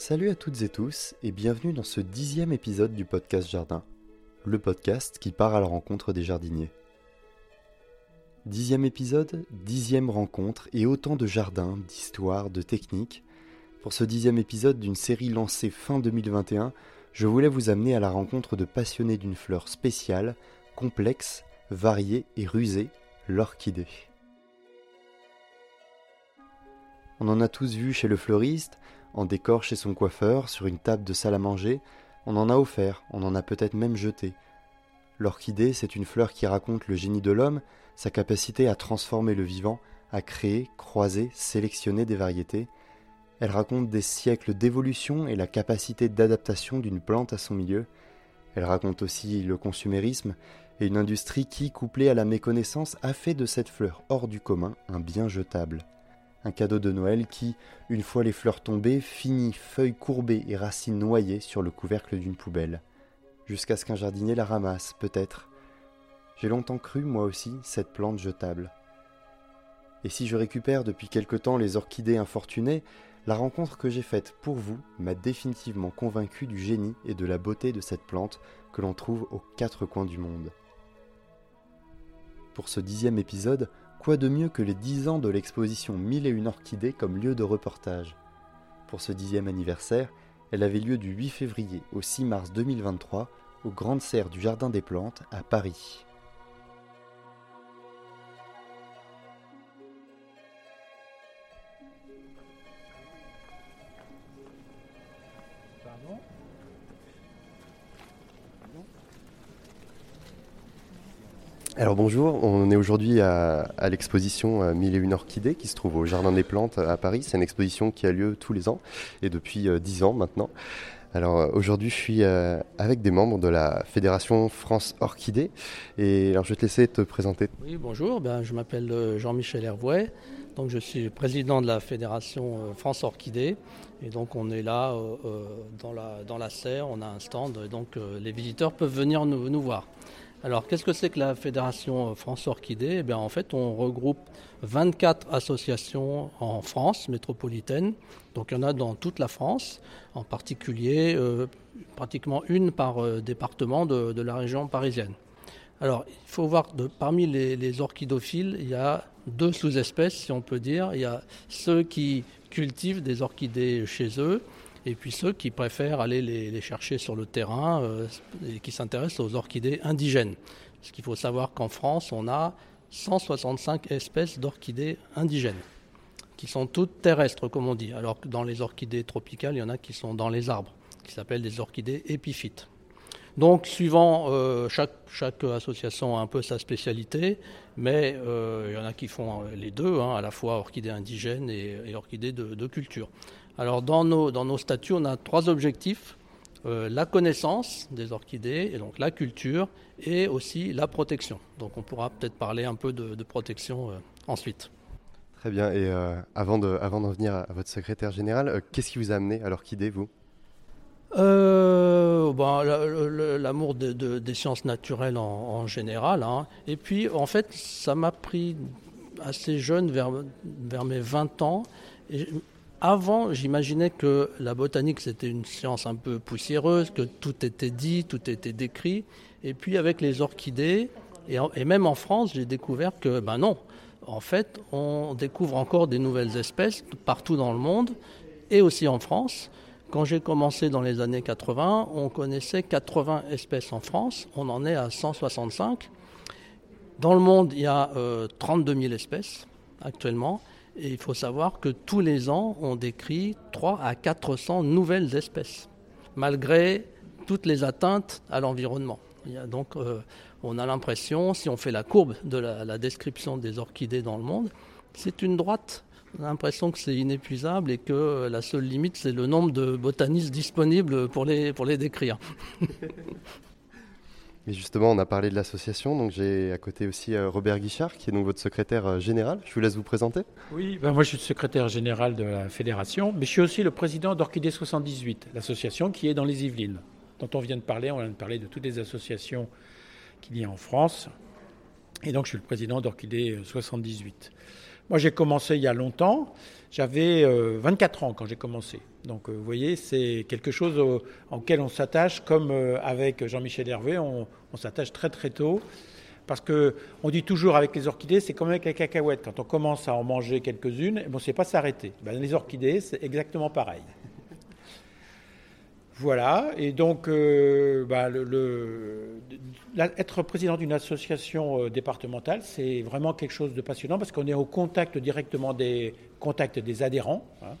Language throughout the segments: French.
Salut à toutes et tous et bienvenue dans ce dixième épisode du podcast Jardin, le podcast qui part à la rencontre des jardiniers. Dixième épisode, dixième rencontre et autant de jardins, d'histoires, de techniques. Pour ce dixième épisode d'une série lancée fin 2021, je voulais vous amener à la rencontre de passionnés d'une fleur spéciale, complexe, variée et rusée, l'orchidée. On en a tous vu chez le fleuriste, en décor chez son coiffeur, sur une table de salle à manger, on en a offert, on en a peut-être même jeté. L'orchidée, c'est une fleur qui raconte le génie de l'homme, sa capacité à transformer le vivant, à créer, croiser, sélectionner des variétés. Elle raconte des siècles d'évolution et la capacité d'adaptation d'une plante à son milieu. Elle raconte aussi le consumérisme et une industrie qui, couplée à la méconnaissance, a fait de cette fleur hors du commun un bien jetable un cadeau de Noël qui, une fois les fleurs tombées, finit feuilles courbées et racines noyées sur le couvercle d'une poubelle, jusqu'à ce qu'un jardinier la ramasse, peut-être. J'ai longtemps cru, moi aussi, cette plante jetable. Et si je récupère depuis quelque temps les orchidées infortunées, la rencontre que j'ai faite pour vous m'a définitivement convaincu du génie et de la beauté de cette plante que l'on trouve aux quatre coins du monde. Pour ce dixième épisode, Quoi de mieux que les 10 ans de l'exposition Mille et une orchidées comme lieu de reportage? Pour ce dixième anniversaire, elle avait lieu du 8 février au 6 mars 2023 aux Grandes Serres du Jardin des Plantes à Paris. Alors bonjour, on est aujourd'hui à, l'exposition euh, Mille et une orchidées qui se trouve au Jardin des Plantes à Paris. C'est une exposition qui a lieu tous les ans et depuis euh, dix ans maintenant. Alors euh, aujourd'hui je suis avec des membres de la Fédération France Orchidée et alors je vais te laisser te présenter. Oui bonjour, ben, je m'appelle Jean-Michel Hervouet, donc je suis président de la Fédération France Orchidée et donc on est là dans, la, serre, on a un stand donc les visiteurs peuvent venir nous voir. Alors, qu'est-ce que c'est que la Fédération France Orchidée eh En fait, on regroupe 24 associations en France métropolitaine. Donc, il y en a dans toute la France, en particulier euh, pratiquement une par euh, département de, la région parisienne. Alors, il faut voir, parmi les, les, orchidophiles, il y a deux sous-espèces, si on peut dire. Il y a ceux qui cultivent des orchidées chez eux et puis ceux qui préfèrent aller les, chercher sur le terrain euh, et qui s'intéressent aux orchidées indigènes. Parce qu'il faut savoir qu'en France, on a 165 espèces d'orchidées indigènes, qui sont toutes terrestres, comme on dit, alors que dans les orchidées tropicales, il y en a qui sont dans les arbres, qui s'appellent des orchidées épiphytes. Donc, suivant euh, chaque, association a un peu sa spécialité, mais euh, il y en a qui font les deux, hein, à la fois orchidées indigènes et, orchidées de, culture. Alors dans nos, dans nos statuts, on a trois objectifs. Euh, la connaissance des orchidées, et donc la culture, et aussi la protection. Donc on pourra peut-être parler un peu de, protection euh, ensuite. Très bien, et euh, avant d'en avant venir à, votre secrétaire général, qu'est-ce qui vous a amené à l'orchidée, vous? Ben, L'amour des sciences naturelles en, général. Hein. Et puis, en fait, ça m'a pris assez jeune, vers, vers mes 20 ans. Et avant, j'imaginais que la botanique, c'était une science un peu poussiéreuse, que tout était dit, tout était décrit. Et puis avec les orchidées, et, même en France, j'ai découvert que, ben non, en fait, on découvre encore des nouvelles espèces partout dans le monde, et aussi en France. Quand j'ai commencé dans les années 80, on connaissait 80 espèces en France, on en est à 165. Dans le monde, il y a 32 euh, 000 espèces actuellement. Et il faut savoir que tous les ans, on décrit 3 à 400 nouvelles espèces, malgré toutes les atteintes à l'environnement. Donc, euh, on a l'impression, si on fait la courbe de la, description des orchidées dans le monde, c'est une droite. On a l'impression que c'est inépuisable et que la seule limite, c'est le nombre de botanistes disponibles pour pour les décrire. Mais justement, on a parlé de l'association, donc j'ai à côté aussi euh, Robert Guichard, qui est donc votre secrétaire euh, général. Je vous laisse vous présenter. Oui, ben moi je suis le secrétaire général de la fédération, mais je suis aussi le président d'Orchidée 78, l'association qui est dans les Yvelines, dont on vient de parler. On vient de parler de toutes les associations qu'il y a en France. Et donc je suis le président d'Orchidée 78. Moi, j'ai commencé il y a longtemps. J'avais 24 ans quand j'ai commencé. Donc, vous voyez, c'est quelque chose auquel on s'attache, comme avec Jean-Michel Hervé, on, on s'attache très très tôt. Parce qu'on dit toujours avec les orchidées, c'est comme avec les cacahuètes. Quand on commence à en manger quelques-unes, on ne sait pas s'arrêter. Ben, les orchidées, c'est exactement pareil. Voilà, et donc euh, bah, être président d'une association euh, départementale, c'est vraiment quelque chose de passionnant parce qu'on est au contact directement des contacts des adhérents. Hein.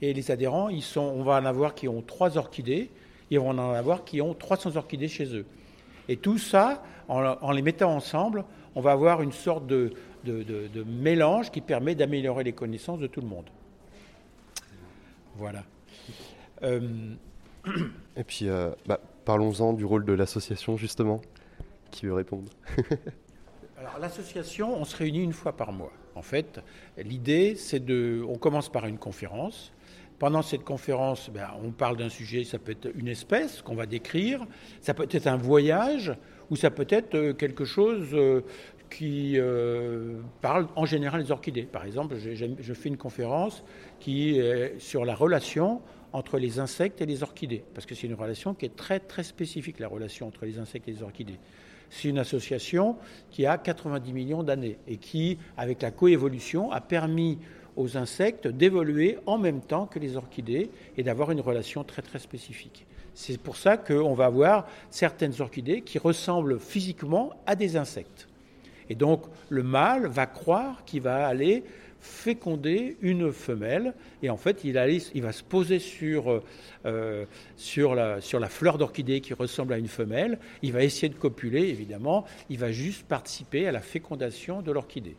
et les adhérents, on va en avoir qui ont trois orchidées, et on va en avoir qui ont 300 orchidées chez eux. Et tout ça, en, les mettant ensemble, on va avoir une sorte de, mélange qui permet d'améliorer les connaissances de tout le monde. Voilà. Euh, Et puis, euh, bah, parlons-en du rôle de l'association, justement. Qui veut répondre Alors, l'association, on se réunit une fois par mois. En fait, l'idée, c'est de. On commence par une conférence. Pendant cette conférence, ben, on parle d'un sujet, ça peut être une espèce qu'on va décrire, ça peut être un voyage, ou ça peut être euh, quelque chose euh, qui parle en général des orchidées. Par exemple, je fais une conférence qui est sur la relation entre les insectes et les orchidées, parce que c'est une relation qui est très très spécifique, la relation entre les insectes et les orchidées. C'est une association qui a 90 millions d'années et qui, avec la coévolution, a permis aux insectes d'évoluer en même temps que les orchidées et d'avoir une relation très très spécifique. C'est pour ça qu'on va avoir certaines orchidées qui ressemblent physiquement à des insectes. Et donc le mâle va croire qu'il va aller féconder une femelle et en fait il, il va se poser sur, euh, sur, la, sur la fleur d'orchidée qui ressemble à une femelle, il va essayer de copuler évidemment, il va juste participer à la fécondation de l'orchidée.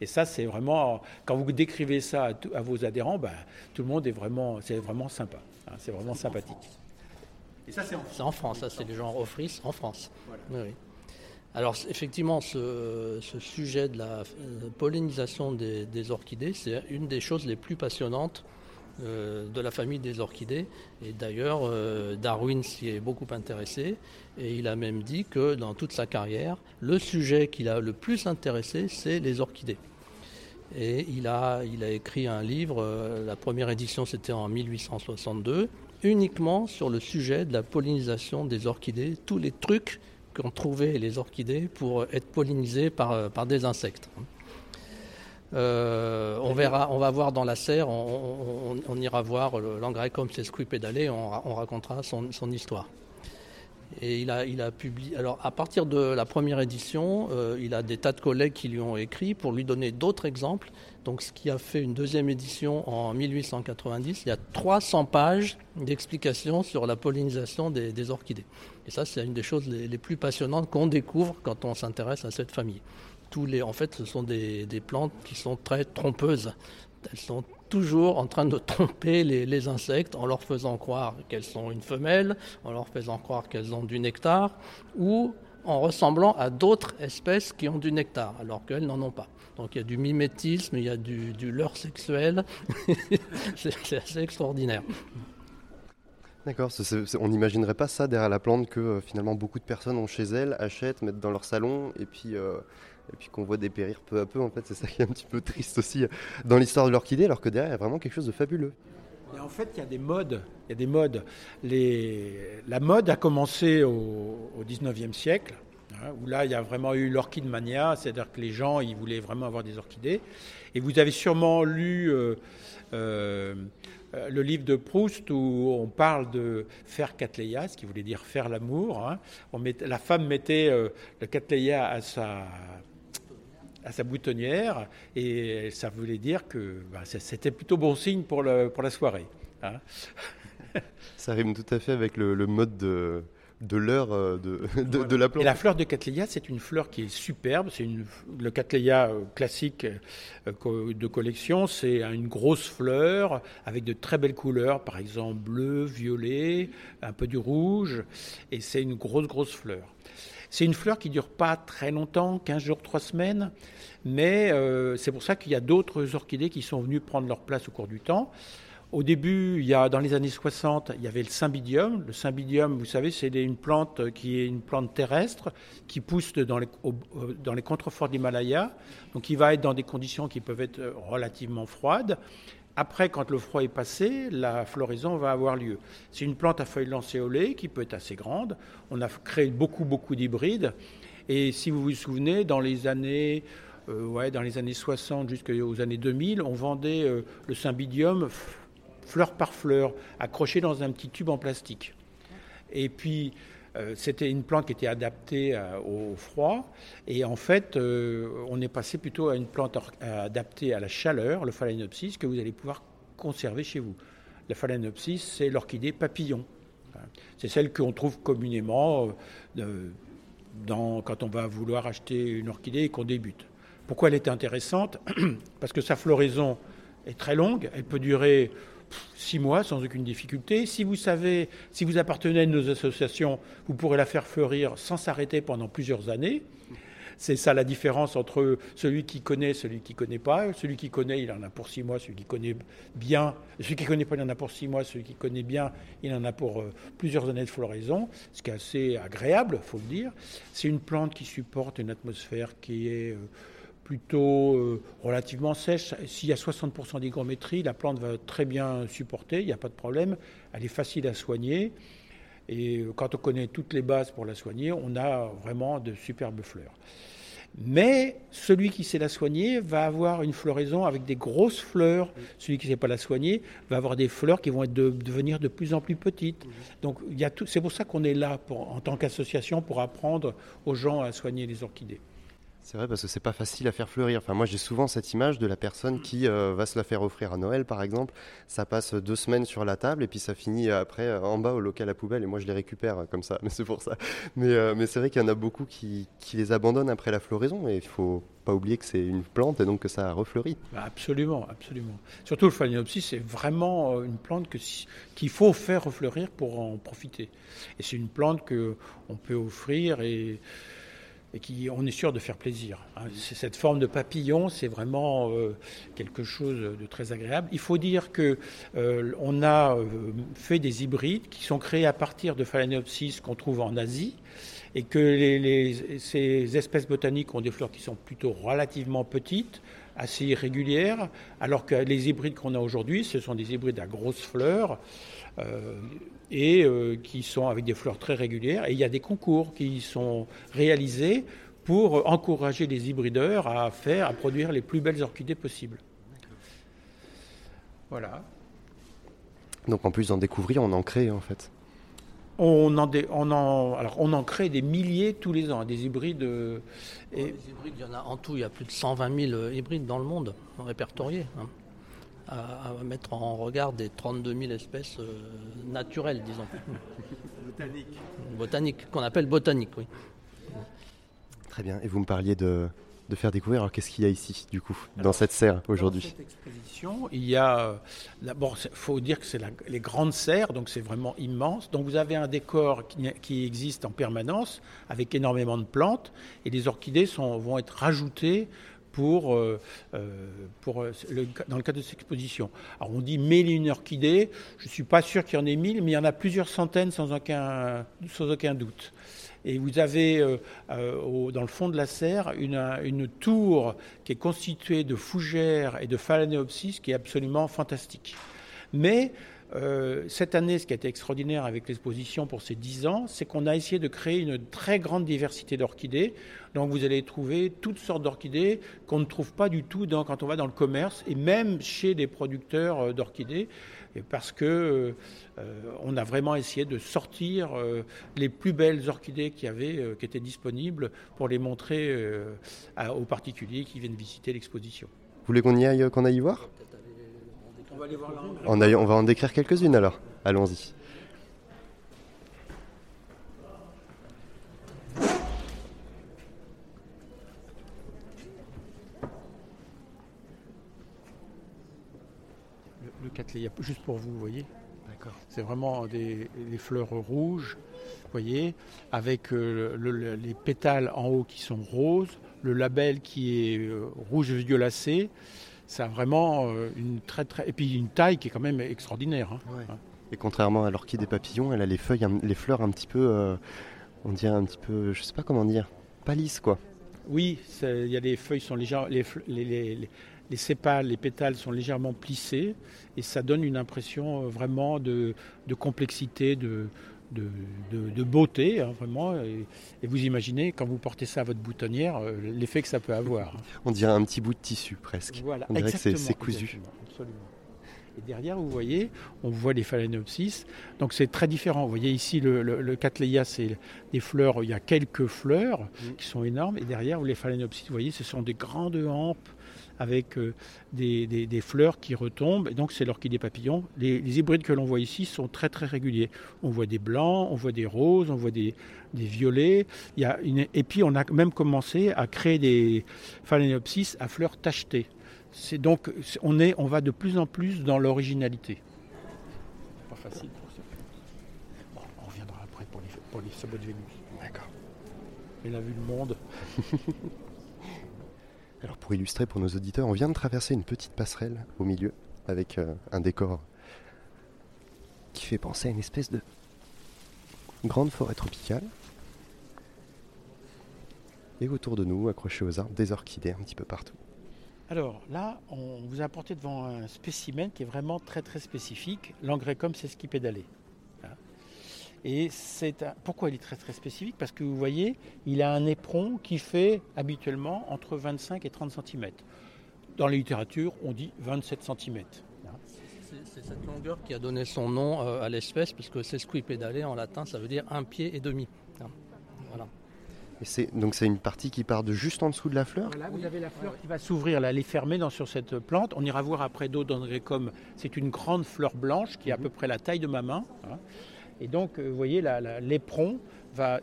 Et ça, c'est vraiment, quand vous décrivez ça à, vos adhérents, ben, tout le monde est vraiment, c'est vraiment sympa, hein, c'est vraiment sympathique. Et ça, c'est en, France. en France, ça, c'est du genre office en France. oui. Alors effectivement, ce, sujet de la euh, pollinisation des, orchidées, c'est une des choses les plus passionnantes euh, de la famille des orchidées. Et d'ailleurs, euh, Darwin s'y est beaucoup intéressé. Et il a même dit que dans toute sa carrière, le sujet qu'il a le plus intéressé, c'est les orchidées. Et il a, il a écrit un livre, la première édition c'était en 1862, uniquement sur le sujet de la pollinisation des orchidées, tous les trucs qu'ont trouvé les orchidées pour être pollinisées par, par des insectes. Euh, on va voir dans la serre, on, ira voir l'Angraecum sesquipedale, on, on racontera son histoire. Et il a, il a publié. Alors, à partir de la première édition, euh, il a des tas de collègues qui lui ont écrit pour lui donner d'autres exemples. Donc, ce qui a fait une deuxième édition en 1890, il y a 300 pages d'explications sur la pollinisation des, orchidées. Et ça, c'est une des choses les, plus passionnantes qu'on découvre quand on s'intéresse à cette famille. Tous les, en fait, ce sont des, des plantes qui sont très trompeuses. Elles sont toujours en train de tromper les, insectes en leur faisant croire qu'elles sont une femelle, en leur faisant croire qu'elles ont du nectar, ou en ressemblant à d'autres espèces qui ont du nectar, alors qu'elles n'en ont pas. Donc il y a du mimétisme, il y a du, du leurre sexuel, c'est assez extraordinaire. D'accord, on n'imaginerait pas ça derrière la plante que euh, finalement beaucoup de personnes ont chez elles, achètent, mettent dans leur salon et puis euh, et puis qu'on voit dépérir peu à peu. En fait, c'est ça qui est un petit peu triste aussi dans l'histoire de l'orchidée, alors que derrière, il y a vraiment quelque chose de fabuleux. en fait, il y a des modes. Il y a des modes. La mode a commencé au, au 19e siècle, hein, où là, il y a vraiment eu l'orchide mania, c'est-à-dire que les gens, ils voulaient vraiment avoir des orchidées. Et vous avez sûrement lu euh, euh, le livre de Proust où on parle de faire Cattleya, ce qui voulait dire faire l'amour. Hein. la femme mettait euh, le Cattleya à sa à sa boutonnière et ça voulait dire que bah, c'était plutôt bon signe pour, le, pour la soirée. Hein. ça rime tout à fait avec le, mode de, de l'heure euh, de, de, la plante. Et la fleur de Cattleya, c'est une fleur qui est superbe. C'est le Cattleya euh, classique euh, de collection. C'est une grosse fleur avec de très belles couleurs, par exemple bleu, violet, un peu du rouge. Et c'est une grosse, grosse fleur. C'est une fleur qui ne dure pas très longtemps, 15 jours, 3 semaines, mais euh, c'est pour ça qu'il y a d'autres orchidées qui sont venues prendre leur place au cours du temps. Au début, il y a, dans les années 60, il y avait le cymbidium. Le cymbidium, vous savez, c'est une plante qui est une plante terrestre qui pousse dans les, contreforts d'Himalaya. Donc, il va être dans des conditions qui peuvent être relativement froides. Après, quand le froid est passé, la floraison va avoir lieu. C'est une plante à feuilles lancéolées qui peut être assez grande. On a créé beaucoup, beaucoup d'hybrides. Et si vous vous souvenez, dans les années, euh, ouais, dans les années 60 jusqu'aux années 2000, on vendait euh, le cymbidium fleur par fleur, accroché dans un petit tube en plastique. Et puis, c'était une plante qui était adaptée au froid. Et en fait, on est passé plutôt à une plante adaptée à la chaleur, le phalaenopsis, que vous allez pouvoir conserver chez vous. La phalaenopsis, c'est l'orchidée papillon. C'est celle qu'on trouve communément quand on va vouloir acheter une orchidée et qu'on débute. Pourquoi elle est intéressante? Parce que sa floraison est très longue, elle peut durer six mois sans aucune difficulté. Si vous savez, si vous appartenez à nos associations, vous pourrez la faire fleurir sans s'arrêter pendant plusieurs années. C'est ça la différence entre celui qui connaît celui qui ne connaît pas. Celui qui connaît, il en a pour six mois. Celui qui connaît bien, celui qui connaît pas, il en a pour six mois. Celui qui connaît bien, il en a pour euh, plusieurs années de floraison, ce qui est assez agréable, faut le dire. C'est une plante qui supporte une atmosphère qui est euh, plutôt euh, relativement sèche. S'il y a 60% d'hygrométrie, la plante va très bien supporter, il n'y a pas de problème. Elle est facile à soigner. Et quand on connaît toutes les bases pour la soigner, on a vraiment de superbes fleurs. Mais celui qui sait la soigner va avoir une floraison avec des grosses fleurs. Celui qui ne sait pas la soigner va avoir des fleurs qui vont devenir de plus en plus petites. Donc c'est pour ça qu'on est là en tant qu'association pour apprendre aux gens à soigner les orchidées. C'est vrai parce que c'est pas facile à faire fleurir. Enfin, moi j'ai souvent cette image de la personne qui euh, va se la faire offrir à Noël par exemple. Ça passe deux semaines sur la table et puis ça finit après euh, en bas au local à poubelle et moi je les récupère euh, comme ça. Mais c'est pour ça. Mais, c'est vrai qu'il y en a beaucoup qui, les abandonnent après la floraison et il faut pas oublier que c'est une plante et donc que ça refleurit. Bah, absolument, absolument. Surtout le phalaenopsis, c'est vraiment une plante qu'il faut faire refleurir pour en profiter. Et c'est une plante que on peut offrir et et qui on est sûr de faire plaisir. Hein. Cette forme de papillon, c'est vraiment euh, quelque chose de très agréable. Il faut dire que euh, on a euh, fait des hybrides qui sont créés à partir de Phalaenopsis qu'on trouve en Asie et que les, ces espèces botaniques ont des fleurs qui sont plutôt relativement petites, assez irrégulières, alors que les hybrides qu'on a aujourd'hui, ce sont des hybrides à grosses fleurs et euh, qui sont avec des fleurs très régulières. Et il y a des concours qui sont réalisés pour encourager les hybrideurs à faire, à produire les plus belles orchidées possibles. Voilà. Donc en plus d'en découvrir, on en crée en fait. On en, on, en, alors on en crée des milliers tous les ans, des hybrides. Euh, et... hybrides, il y en a en tout, il y a plus de 120 000 hybrides dans le monde répertoriés. Hein à, mettre en regard des 32 000 espèces euh, naturelles, disons. Botaniques. Botaniques, qu'on appelle botaniques, oui. Très bien. Et vous me parliez de, de faire découvrir. Alors, qu'est-ce qu'il y a ici, du coup, dans cette serre aujourd'hui Dans cette exposition, il y a. Euh, d'abord, il faut dire que c'est les grandes serres, donc c'est vraiment immense. Donc, vous avez un décor qui, qui, existe en permanence, avec énormément de plantes, et les orchidées sont, vont être rajoutées euh, euh, euh, dans le cadre de cette exposition. Alors on dit mille une orchidées, je ne suis pas sûr qu'il y en ait mille, mais il y en a plusieurs centaines sans aucun, sans aucun doute. Et vous avez dans le fond de la serre une, une, tour qui est constituée de fougères et de phalanéopsis qui est absolument fantastique. Mais euh, cette année, ce qui a été extraordinaire avec l'exposition pour ces 10 ans, c'est qu'on a essayé de créer une très grande diversité d'orchidées. Donc vous allez trouver toutes sortes d'orchidées qu'on ne trouve pas du tout quand on va dans le commerce et même chez des producteurs euh, d'orchidées, parce que euh, on a vraiment essayé de sortir les plus belles orchidées qui, avaient, qui étaient disponibles pour les montrer aux particuliers qui viennent visiter l'exposition. Vous voulez qu'on aille, qu'on aille y voir? On, va en décrire quelques-unes alors. Allons-y. Le, Cattleya, juste pour vous, vous voyez D'accord. C'est vraiment des, fleurs rouges, vous voyez, avec euh, les pétales en haut qui sont roses, le label qui est euh, rouge violacé. Ça a vraiment euh, une très très et puis une taille qui est quand même extraordinaire. hein. Et contrairement à l'orchidée papillon, elle a les feuilles, les fleurs un petit peu, euh, on dirait un petit peu, je sais pas comment dire, pas lisses quoi. Oui, il y a les feuilles sont les, les, les- les- les sépales, les pétales sont légèrement plissés et ça donne une impression euh, vraiment de, de complexité, de, de, de- de beauté, hein, vraiment. Et, et vous imaginez quand vous portez ça à votre boutonnière, euh, l'effet que ça peut avoir. On dirait un petit bout de tissu presque. Voilà, On dirait que c'est- cousu. exactement, absolument. Et derrière, vous voyez, on voit les phalaenopsis. Donc c'est très différent. Vous voyez ici, le, le, le cattleya, c'est des fleurs. Il y a quelques fleurs qui sont énormes. Et derrière, les phalaenopsis, vous voyez, ce sont des grandes hampes avec euh, des, des- des fleurs qui retombent. Et donc c'est l'orchidée papillon. Les, les hybrides que l'on voit ici sont très très réguliers. On voit des blancs, on voit des roses, on voit des, des violets. Il y a une- Et puis on a même commencé à créer des phalaenopsis à fleurs tachetées. C'est donc on est on va de plus en plus dans l'originalité. Pas facile pour ça. Bon, on reviendra après pour les pour les sabots de Vénus. D'accord. Il a vu le monde. Alors pour illustrer pour nos auditeurs, on vient de traverser une petite passerelle au milieu avec euh, un décor qui fait penser à une espèce de grande forêt tropicale. Et autour de nous, accrochés aux arbres, des orchidées un petit peu partout. Alors là, on vous a apporté devant un spécimen qui est vraiment très très spécifique, l'angrecum sesquipédalé. Voilà. Et c'est un- pourquoi il est très très spécifique? Parce que vous voyez, il a un éperon qui fait habituellement entre 25 et 30 cm. Dans la littérature, on dit 27 cm. C'est c'est cette longueur qui a donné son nom euh, à l'espèce, puisque sesquipédalé en latin, ça veut dire un pied et demi. Hein. Voilà. Et c'est donc c'est une partie qui part de juste en dessous de la fleur? Voilà, vous avez la fleur qui va s'ouvrir, là, elle est fermée dans, sur cette plante. On ira voir après d'autres d'angrecum. C'est une grande fleur blanche qui est à peu près la taille de ma main. hein. Et donc, euh, vous voyez, l'éperon,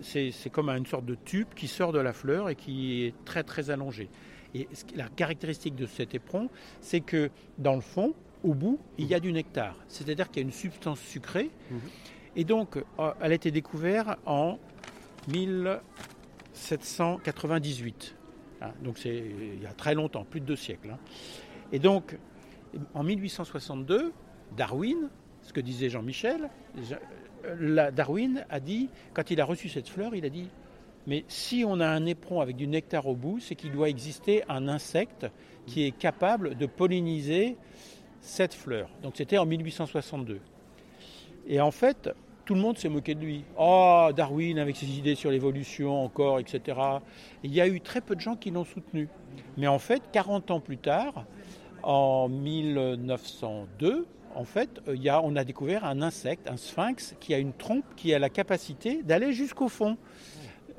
c'est, comme une sorte de tube qui sort de la fleur et qui est très très allongé. Et la caractéristique de cet éperon, c'est que dans le fond, au bout, il y a du nectar. C'est-à-dire qu'il y a une substance sucrée. Et donc, euh, elle a été découverte en 1798. Hein, donc c'est il y a très longtemps, plus de deux siècles. hein. Et donc, en 1862, Darwin, ce que disait Jean-Michel, Darwin a dit, quand il a reçu cette fleur, il a dit, mais si on a un éperon avec du nectar au bout, c'est qu'il doit exister un insecte qui est capable de polliniser cette fleur. Donc c'était en 1862. Et en fait, tout le monde s'est moqué de lui. Oh, Darwin avec ses idées sur l'évolution encore, etc. Et il y a eu très peu de gens qui l'ont soutenu. Mais en fait, 40 ans plus tard, en 1902, en fait, euh, on a découvert un insecte, un sphinx, qui a une trompe qui a la capacité d'aller jusqu'au fond.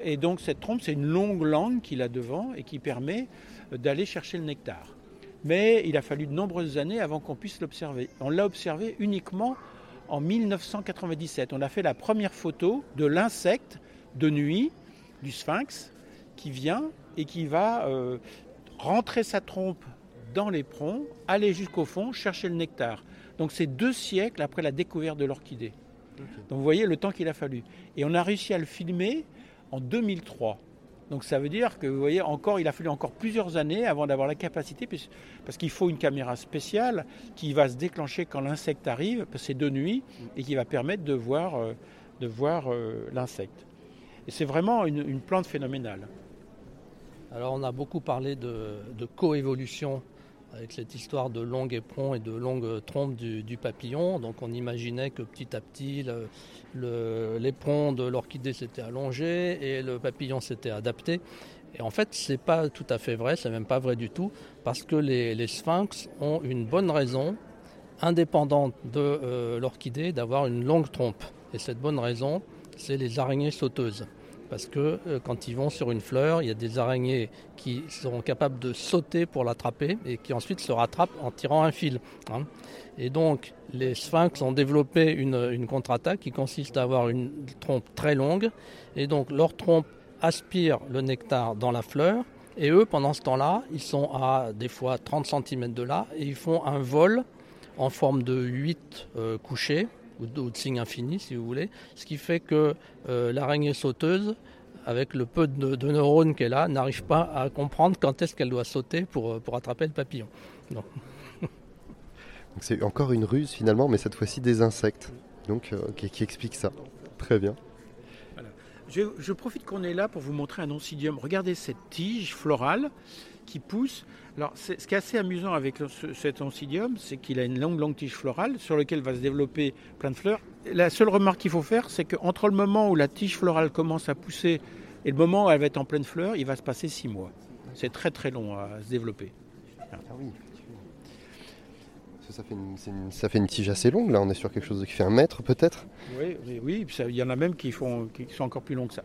Et donc cette trompe, c'est une longue langue qu'il a devant et qui permet euh, d'aller chercher le nectar. Mais il a fallu de nombreuses années avant qu'on puisse l'observer. On l'a observé uniquement en 1997. On a fait la première photo de l'insecte de nuit du sphinx qui vient et qui va euh, rentrer sa trompe dans l'éperon, aller jusqu'au fond, chercher le nectar. Donc c'est deux siècles après la découverte de l'orchidée. Donc vous voyez le temps qu'il a fallu. Et on a réussi à le filmer en 2003. Donc ça veut dire que vous voyez encore, il a fallu encore plusieurs années avant d'avoir la capacité, puis- parce qu'il faut une caméra spéciale qui va se déclencher quand l'insecte arrive, parce que c'est de nuit, et qui va permettre de voir, euh, de voir euh, l'insecte. Et c'est vraiment une, une plante phénoménale. Alors on a beaucoup parlé de, de coévolution avec cette histoire de long éperon et de longue trompe du, papillon. Donc on imaginait que petit à petit l'éperon de l'orchidée s'était allongé et le papillon s'était adapté. Et en fait, c'est pas tout à fait vrai, c'est même pas vrai du tout, parce que les, les sphinx ont une bonne raison, indépendante de euh, l'orchidée, d'avoir une longue trompe. Et cette bonne raison, c'est les araignées sauteuses. Parce que euh, quand ils vont sur une fleur, il y a des araignées qui seront capables de sauter pour l'attraper et qui ensuite se rattrapent en tirant un fil. hein. Et donc, les sphinx ont développé une, contre-attaque qui consiste à avoir une trompe très longue. Et donc, leur trompe aspire le nectar dans la fleur. Et eux, pendant ce temps-là, ils sont à des fois 30 cm de là et ils font un vol en forme de 8 couchés ou de, ou de signe infini, si vous voulez. Ce qui fait que euh, l'araignée sauteuse, avec le peu de, de neurones qu'elle a, n'arrive pas à comprendre quand est-ce qu'elle doit sauter pour, euh, pour attraper le papillon. Non. Donc c'est encore une ruse finalement, mais cette fois-ci des insectes. Donc euh, qui explique ça. Très bien. Je, profite qu'on est là pour vous montrer un oncidium. Regardez cette tige florale qui pousse. Alors, ce qui est assez amusant avec cet oncidium, c'est qu'il a une longue, longue tige florale sur laquelle va se développer plein de fleurs. La seule remarque qu'il faut faire, c'est qu'entre le moment où la tige florale commence à pousser et le moment où elle va être en pleine fleur, il va se passer six mois. C'est très très long à se développer. Ah oui. Ça fait, une, ça fait une tige assez longue, là on est sur quelque chose qui fait un mètre peut-être? Oui, oui, il y en a même qui, font, qui sont encore plus longs que ça.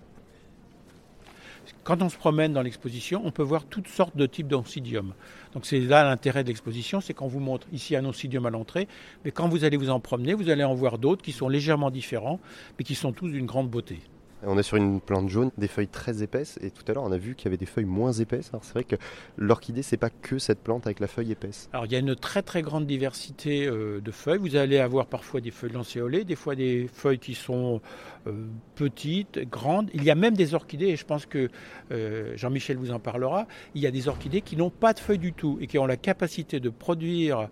Quand on se promène dans l'exposition, on peut voir toutes sortes de types d'oncidium. Donc c'est là l'intérêt de l'exposition, c'est qu'on vous montre ici un oncidium à l'entrée, mais quand vous allez vous en promener, vous allez en voir d'autres qui sont légèrement différents, mais qui sont tous d'une grande beauté. On est sur une plante jaune, des feuilles très épaisses, et tout à l'heure on a vu qu'il y avait des feuilles moins épaisses. Alors c'est vrai que l'orchidée, c'est pas que cette plante avec la feuille épaisse. Alors il y a une très très grande diversité euh, de feuilles. Vous allez avoir parfois des feuilles lancéolées, des fois des feuilles qui sont euh, petites, grandes. Il y a même des orchidées, et je pense que euh, Jean-Michel vous en parlera, il y a des orchidées qui n'ont pas de feuilles du tout et qui ont la capacité de produire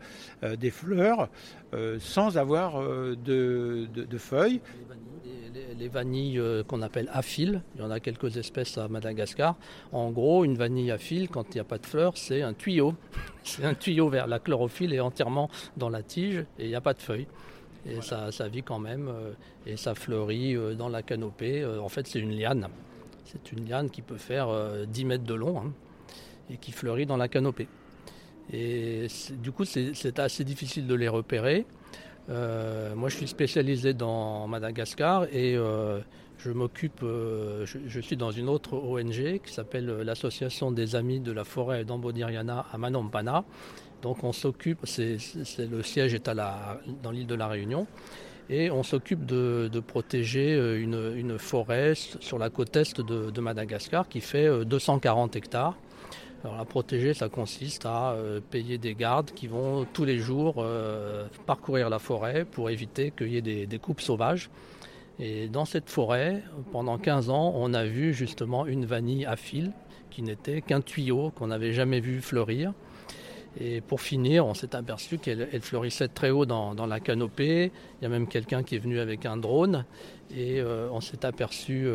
des fleurs sans avoir de, de feuilles les, vanilles euh, qu'on appelle aphiles. Il y en a quelques espèces à Madagascar. En gros, une vanille aphile, quand il n'y a pas de fleurs, c'est un tuyau. c'est un tuyau vers la chlorophylle est entièrement dans la tige et il n'y a pas de feuilles. Et ça, vit quand même euh, et ça fleurit euh, dans la canopée. En fait, c'est une liane. C'est une liane qui peut faire 10 mètres de long hein, et qui fleurit dans la canopée. Et du coup, c'est assez difficile de les repérer. Euh, moi, je suis spécialisé dans Madagascar et euh, je m'occupe, euh, je, suis dans une autre ONG qui s'appelle l'Association des Amis de la Forêt d'Ambodiriana à Manompana. Donc, on s'occupe, le siège est à dans l'île de la Réunion, et on s'occupe de, protéger une, forêt sur la côte est de Madagascar qui fait 240 hectares. Alors la protéger, ça consiste à euh, payer des gardes qui vont tous les jours euh, parcourir la forêt pour éviter qu'il y ait des, coupes sauvages. Et dans cette forêt, pendant 15 ans, on a vu justement une vanille à fil qui n'était qu'un tuyau qu'on n'avait jamais vu fleurir. Et pour finir, on s'est aperçu qu'elle fleurissait très haut dans, la canopée. Il y a même quelqu'un qui est venu avec un drone. Et euh, on s'est aperçu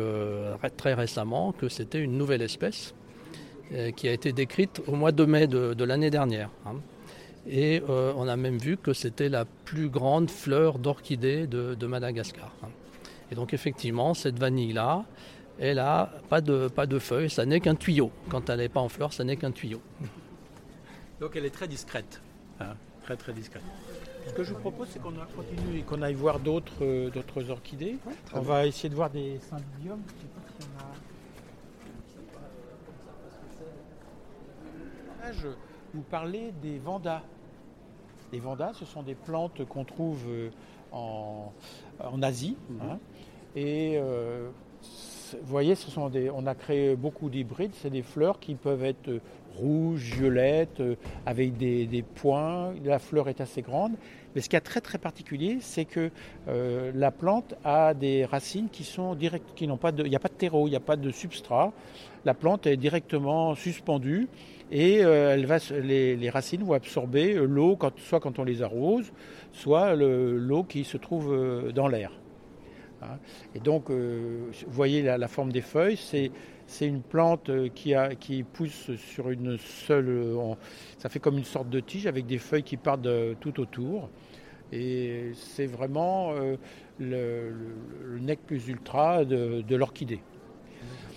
très récemment que c'était une nouvelle espèce qui a été décrite au mois de mai de, l'année dernière. Hein. Et euh, on a même vu que c'était la plus grande fleur d'orchidée de, Madagascar. Hein. Et donc effectivement, cette vanille-là, elle n'a pas de, pas de feuilles, ça n'est qu'un tuyau. Quand elle n'est pas en fleur, ça n'est qu'un tuyau. Donc elle est très discrète. Hein. très très discrète. Ce que je vous propose, c'est qu'on continue et qu'on aille voir d'autres euh, orchidées. on va essayer de voir des symbiomes. Vous parlez des vandas. Les vandas, ce sont des plantes qu'on trouve euh, en, Asie. Mhm. Hein. et euh, vous voyez, ce sont des, on a créé beaucoup d'hybrides. C'est des fleurs qui peuvent être rouges, violettes, euh, avec des, points. La fleur est assez grande. Mais ce qui est très très particulier, c'est que la plante a des racines qui sont directes, qui n'ont pas de, il n'y a pas de terreau, il n'y a pas de substrat. La plante est directement suspendue et euh, elle va, les, racines vont absorber euh, l'eau, soit quand on les arrose, soit l'eau qui se trouve euh, dans l'air. Hein. Et donc, vous voyez la, forme des feuilles, c'est une plante qui, a, qui, pousse sur une seule. ça fait comme une sorte de tige avec des feuilles qui partent tout autour. Et c'est vraiment le, nec plus ultra de, l'orchidée.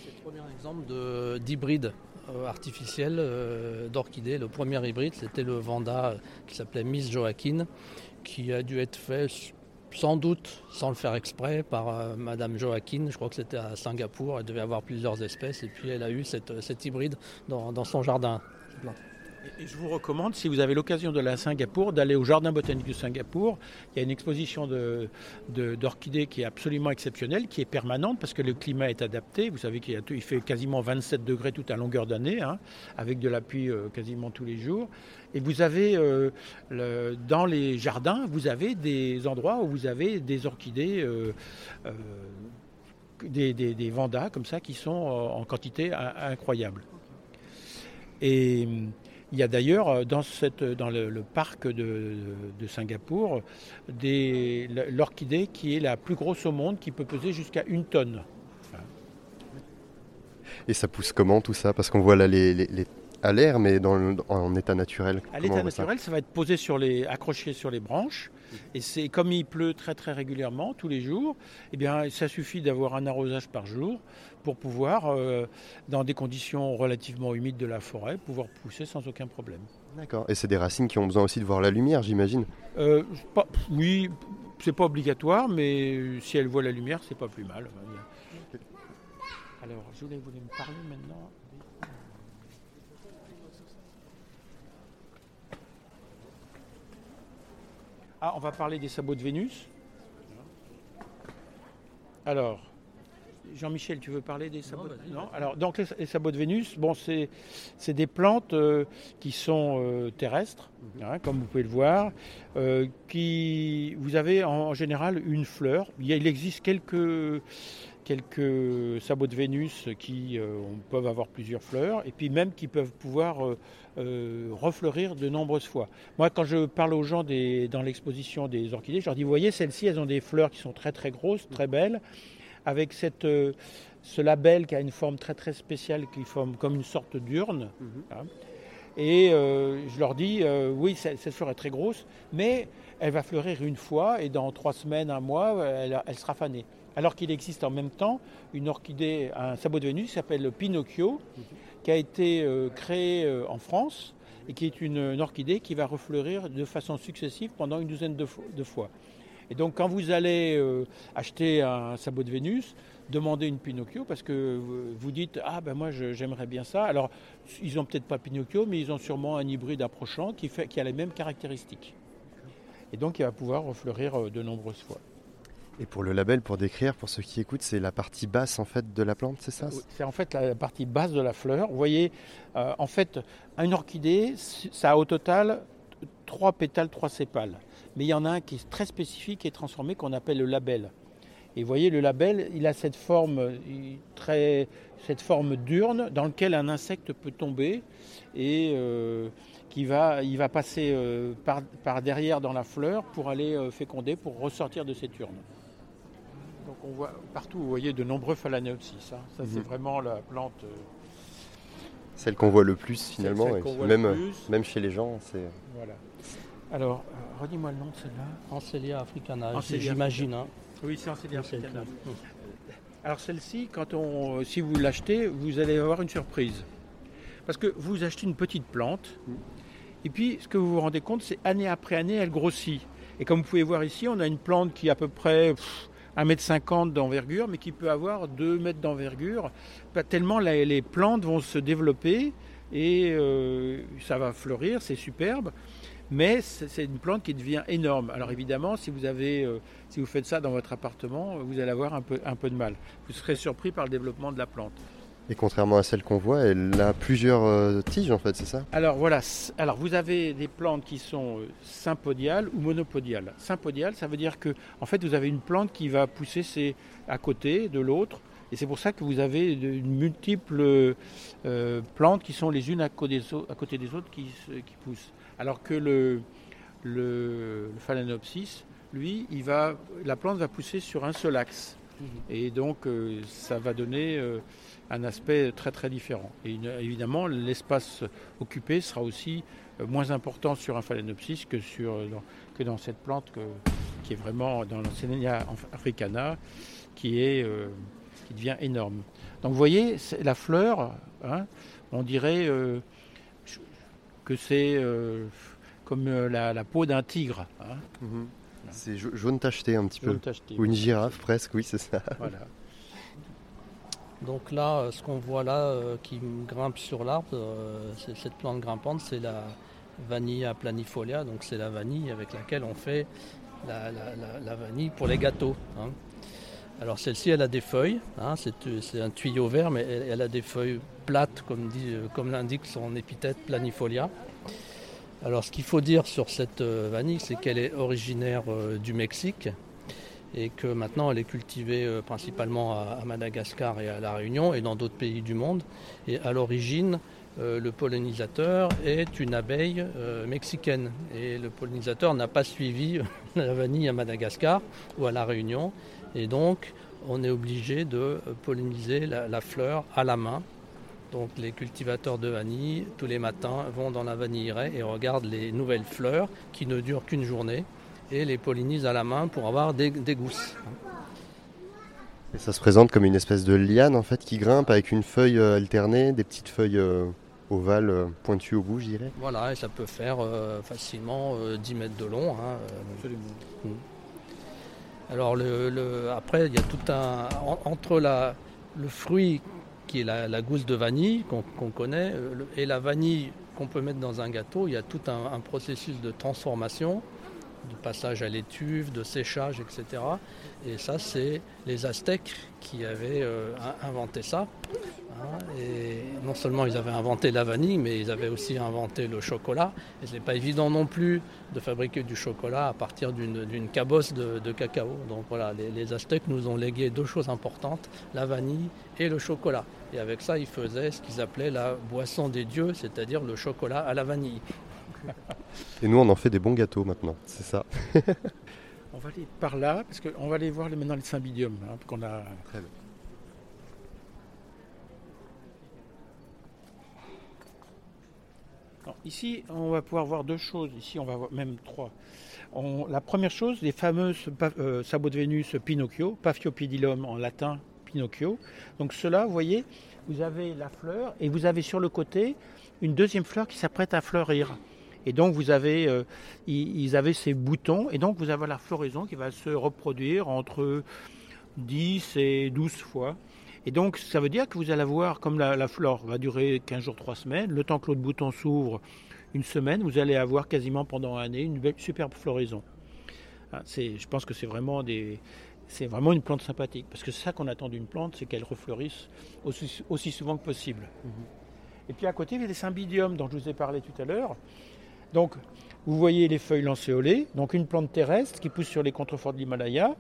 C'est le premier exemple d'hybride artificielle euh, d'orchidées. Le premier hybride, c'était le Vanda euh, qui s'appelait Miss Joaquin, qui a dû être fait sans doute, sans le faire exprès, par Madame Joaquin. Je crois que c'était à Singapour. Elle devait avoir plusieurs espèces et puis elle a eu cet hybride dans son jardin. Je vous recommande, si vous avez l'occasion de la Singapour, d'aller au Jardin botanique de Singapour. Il y a une exposition d'orchidées qui est absolument exceptionnelle, qui est permanente parce que le climat est adapté. Vous savez qu'il fait quasiment 27 degrés toute la longueur d'année, hein, avec de la pluie euh, quasiment tous les jours. Et vous avez, euh, dans les jardins, vous avez des endroits où vous avez des orchidées, euh, des, des, des, vandas comme ça, qui sont en quantité incroyable. Et Il y a d'ailleurs dans, dans le, parc de, Singapour l'orchidée qui est la plus grosse au monde, qui peut peser jusqu'à une tonne. Et ça pousse comment tout ça? Parce qu'on voit là les, les, à l'air, mais dans en état naturel. À l'état naturel, ça, va être posé sur les, accroché sur les branches. Et c'est comme il pleut très très régulièrement tous les jours, eh bien ça suffit d'avoir un arrosage par jour pour pouvoir, euh, dans des conditions relativement humides de la forêt, pouvoir pousser sans aucun problème. D'accord. Et c'est des racines qui ont besoin aussi de voir la lumière, j'imagine. Euh, oui, c'est pas obligatoire, mais si elles voient la lumière, c'est pas plus mal. Alors, je voulais vous me parler maintenant Ah, on va parler des sabots de Vénus. Alors, Jean-Michel, tu veux parler des sabots Non, Alors, donc les, sabots de Vénus, bon, c'est des plantes euh, qui sont euh, terrestres, mhm. hein, comme vous pouvez le voir, euh, qui vous avez en, général une fleur. Il, existe quelques quelques sabots de Vénus qui peuvent avoir plusieurs fleurs et puis même qui peuvent pouvoir euh, refleurir de nombreuses fois. Moi, quand je parle aux gens dans l'exposition des orchidées, je leur dis, vous voyez, celles-ci, elles ont des fleurs qui sont très très grosses, très belles, avec cette, euh, ce label qui a une forme très très spéciale, qui forme comme une sorte d'urne. Mhm. Hein. Et euh, je leur dis, oui, cette, fleur est très grosse, mais elle va fleurir une fois, et dans trois semaines, un mois, elle, elle sera fanée. Alors qu'il existe en même temps une orchidée, un sabot de Vénus qui s'appelle Pinocchio, qui a été euh, créée euh, en France et qui est une, orchidée qui va refleurir de façon successive pendant une douzaine de, fois. Et donc quand vous allez euh, acheter un sabot de Vénus, demandez une Pinocchio parce que vous dites ah ben moi j'aimerais bien ça. Alors ils n'ont peut-être pas Pinocchio, mais ils ont sûrement un hybride approchant qui, qui a les mêmes caractéristiques. Et donc il va pouvoir refleurir de nombreuses fois. Et pour le label, pour décrire, pour ceux qui écoutent, c'est la partie basse en fait de la plante, c'est ça C'est en fait la partie basse de la fleur. Vous voyez, euh, en fait, une orchidée, ça a au total trois pétales, trois sépales. Mais il y en a un qui est très spécifique et transformé qu'on appelle le label. Et vous voyez, le label, il a cette forme très, cette forme d'urne dans laquelle un insecte peut tomber et euh, qui va, il va passer euh, par, par, derrière dans la fleur pour aller féconder, pour ressortir de cette urne. Donc on voit partout, vous voyez, de nombreux phalaenopsis. Hein. Ça, c'est mhm. vraiment la plante. Euh, Celle qu'on voit le plus finalement, même, même chez les gens. c'est... Voilà. Alors, euh, redis-moi le nom de celle-là. Ancelia africana, j'imagine. Hein. Oui, c'est Ancelia africana. Alors celle-ci, quand on, si vous l'achetez, vous allez avoir une surprise. Parce que vous achetez une petite plante, mm. et puis ce que vous vous rendez compte, c'est année après année, elle grossit. Et comme vous pouvez voir ici, on a une plante qui est à peu près 1m50 d'envergure, mais qui peut avoir 2 mètres d'envergure, tellement les plantes vont se développer et euh, ça va fleurir, c'est superbe. Mais c'est une plante qui devient énorme. Alors évidemment, si vous, euh, faites ça dans votre appartement, vous allez avoir un peu de mal. Vous serez surpris par le développement de la plante. Et contrairement à celle qu'on voit, elle a plusieurs euh, tiges en fait, c'est ça? Alors voilà, alors vous avez des plantes qui sont euh, sympodiales ou monopodiales. Sympodiales, ça veut dire que en fait vous avez une plante qui va pousser à côté de l'autre. Et c'est pour ça que vous avez de, multiples euh, plantes qui sont les unes à côté des, autres qui, qui poussent. Alors que le, le, le phalaenopsis, lui, il va, la plante va pousser sur un seul axe. Mhm. Et donc ça va donner un aspect très très différent. Et évidemment, l'espace occupé sera aussi euh, moins important sur un phalaenopsis que, sur, euh, dans, que dans cette plante qui est vraiment dans l'Ancenia africana, qui, est, euh, qui devient énorme. Donc vous voyez, la fleur, hein, on dirait que c'est comme la, peau d'un tigre. Hein. Mhm. C'est jaune tacheté un petit peu. Ou une girafe presque, oui, c'est ça. Voilà. Donc là, euh, ce qu'on voit là euh, qui grimpe sur l'arbre, euh, cette plante grimpante, c'est la vanilla planifolia, donc c'est la vanille avec laquelle on fait la, vanille pour les gâteaux. Hein. Alors celle-ci, elle a des feuilles, hein, c'est un tuyau vert, mais elle, a des feuilles plates, comme, comme l'indique son épithète planifolia. Alors ce qu'il faut dire sur cette vanille, c'est qu'elle est originaire du Mexique et que maintenant elle est cultivée euh, principalement à, Madagascar et à La Réunion et dans d'autres pays du monde. Et à l'origine, euh, le pollinisateur est une abeille euh, mexicaine et le pollinisateur n'a pas suivi la vanille à Madagascar ou à La Réunion et donc on est obligé de polliniser la, fleur à la main. Donc les cultivateurs de vanille, tous les matins, vont dans la vanilleraie et regardent les nouvelles fleurs qui ne durent qu'une journée et les pollinisent à la main pour avoir des, gousses. Et ça se présente comme une espèce de liane en fait qui grimpe avec une feuille euh, alternée, des petites feuilles euh, ovales euh, pointues au bout, je dirais. Voilà, et ça peut faire facilement 10 mètres de long. Hein, mm. Alors le, après, il y a tout un entre la, le fruit qui est la, gousse de vanille qu'on connaît et la vanille qu'on peut mettre dans un gâteau, il y a tout un processus de transformation de passage à l'étuve, de séchage, etc. Et ça, c'est les Aztèques qui avaient euh, inventé ça. Hein. et non seulement ils avaient inventé la vanille, mais ils avaient aussi inventé le chocolat. Et ce n'est pas évident non plus de fabriquer du chocolat à partir d'une cabosse de, cacao. Donc voilà, les, les Aztèques nous ont légué deux choses importantes, la vanille et le chocolat. Et avec ça, ils faisaient ce qu'ils appelaient la boisson des dieux, c'est-à-dire le chocolat à la vanille. Et nous, on en fait des bons gâteaux maintenant, c'est ça. on va aller par là, parce qu'on va aller voir maintenant les symbidiums hein, qu'on a. ici, on va pouvoir voir deux choses. Ici, on va voir même trois. la première chose, les fameuses euh, sabots de Vénus Pinocchio, Paphiopidilum en latin Pinocchio. Donc cela, vous voyez, vous avez la fleur et vous avez sur le côté une deuxième fleur qui s'apprête à fleurir. Et donc vous avez, euh, ils, avaient ces boutons, et donc vous avez la floraison qui va se reproduire entre 10 et 12 fois. Et donc ça veut dire que vous allez avoir, comme la, flore va durer 15 jours, 3 semaines, le temps que l'autre bouton s'ouvre une semaine, vous allez avoir quasiment pendant un année une belle, superbe floraison. Ah, je pense que c'est vraiment des, c'est vraiment une plante sympathique. Parce que c'est ça qu'on attend d'une plante, c'est qu'elle refleurisse aussi, aussi, souvent que possible. Mhm. Et puis à côté, il y a les symbidiums dont je vous ai parlé tout à l'heure. Donc, vous voyez les feuilles lancéolées, donc une plante terrestre qui pousse sur les contreforts de l'Himalaya,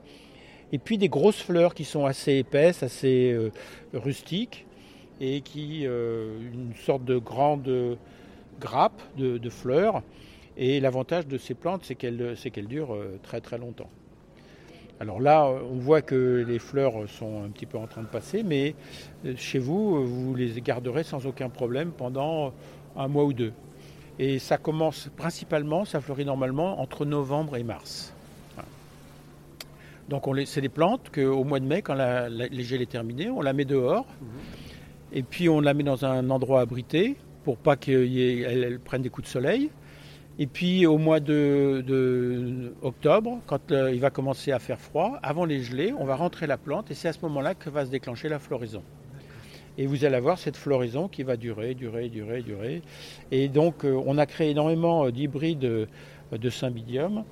et puis des grosses fleurs qui sont assez épaisses, assez euh, rustiques, et qui euh, une sorte de grande grappe de, fleurs. Et l'avantage de ces plantes, c'est qu'elles durent euh, très très longtemps. Alors là, on voit que les fleurs sont un petit peu en train de passer, mais chez vous, vous les garderez sans aucun problème pendant un mois ou deux. Et ça commence principalement, ça fleurit normalement entre novembre et mars. Donc c'est des plantes qu'au mois de mai, quand la, les gels est terminé, on la met dehors. Mhm. Et puis on la met dans un endroit abrité pour pas qu'elle prenne des coups de soleil. Et puis au mois de, octobre, quand il va commencer à faire froid, avant les gelées, on va rentrer la plante et c'est à ce moment-là que va se déclencher la floraison. Et vous allez avoir cette floraison qui va durer, durer, durer, durer. Et donc, euh, on a créé énormément euh, d'hybrides euh, de symbidium.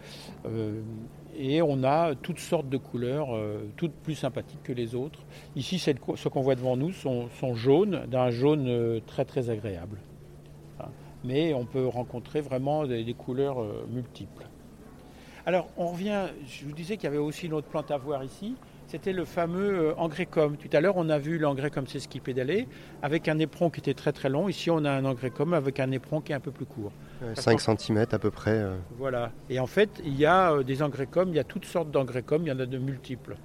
et on a toutes sortes de couleurs, toutes plus sympathiques que les autres. Ici, ce qu'on voit devant nous sont, jaunes, d'un jaune très très agréable. Mais on peut rencontrer vraiment des, couleurs multiples. Alors, on revient, je vous disais qu'il y avait aussi une autre plante à voir ici, c'était le fameux euh, com. Tout à l'heure, on a vu l'engrais-com, c'est ce qui pédalait, avec un éperon qui était très très long. Ici, on a un engrais-com avec un éperon qui est un peu plus court. 5 cm à peu près. Euh. Voilà. Et en fait, il y a euh, des engrais-com, il y a toutes sortes d'engrais-com, il y en a de multiples.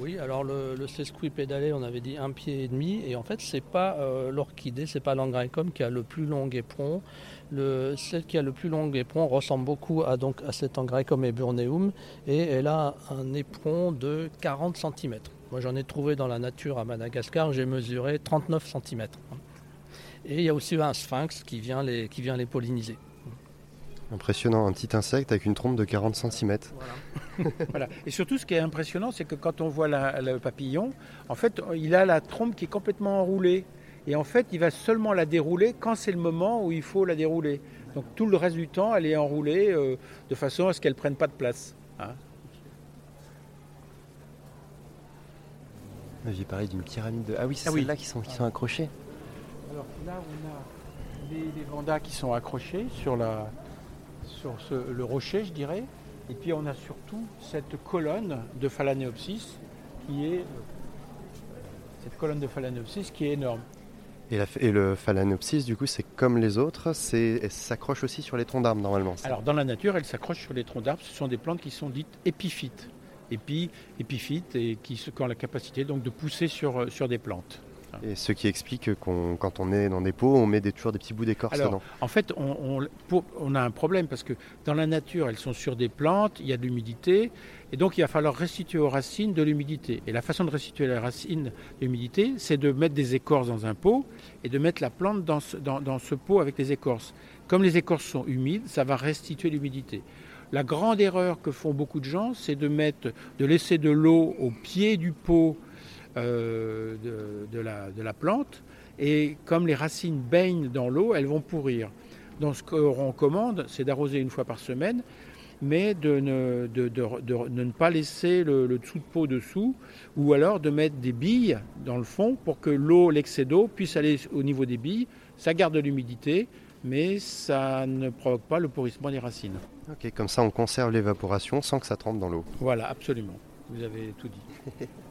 Oui, alors le, le on avait dit un pied et demi, et en fait, c'est pas l'orchidée, c'est pas l'engrais-com qui a le plus long éperon. Le, celle qui a le plus long éperon ressemble beaucoup à, cet comme eburneum et elle a un éperon de 40 cm. Moi j'en ai trouvé dans la nature à Madagascar, j'ai mesuré 39 cm. Et il y a aussi un sphinx qui vient les polliniser. Impressionnant, un petit insecte avec une trompe de 40 cm. Voilà. Et surtout, ce qui est impressionnant, c'est que quand on voit le papillon, en fait, il a la trompe qui est complètement enroulée. Et en fait, il va seulement la dérouler quand c'est le moment où il faut la dérouler. Donc tout le reste du temps, elle est enroulée euh, de façon à ce qu'elle ne prenne pas de place. Hein. J'ai parlé d'une pyramide de... Ah oui, c'est ah celles-là qui sont, qui sont accrochées. Alors là, on a les, les vandas qui sont accrochés sur, la, sur le rocher, je dirais. Et puis on a surtout cette colonne de Phalaenopsis qui est cette colonne de qui est énorme. Et, le Phalaenopsis, du coup, c'est comme les autres, elle s'accroche aussi sur les troncs d'arbres normalement. Alors dans la nature, elle s'accroche sur les troncs d'arbres. Ce sont des plantes qui sont dites épiphytes. Épi, épiphytes et qui, ont la capacité donc de pousser sur, sur des plantes. Et ce qui explique qu'on, quand on est dans des pots, on met toujours des petits bouts d'écorce dedans. En fait, on, on, a un problème parce que dans la nature, elles sont sur des plantes, il y a de l'humidité, et donc il va falloir restituer aux racines de l'humidité. Et la façon de restituer la racine de l'humidité, c'est de mettre des écorces dans un pot et de mettre la plante dans ce, dans, dans ce pot avec les écorces. Comme les écorces sont humides, ça va restituer l'humidité. La grande erreur que font beaucoup de gens, c'est de mettre, de laisser de l'eau au pied du pot euh, de, la, plante. Et comme les racines baignent dans l'eau, elles vont pourrir. Donc ce qu'on commande, c'est d'arroser une fois par semaine, mais de ne, ne pas laisser le, dessous de peau dessous, ou alors de mettre des billes dans le fond pour que l'eau, l'excès d'eau, puisse aller au niveau des billes. Ça garde l'humidité, mais ça ne provoque pas le pourrissement des racines. Ok, comme ça on conserve l'évaporation sans que ça trempe dans l'eau. Voilà, absolument. Vous avez tout dit.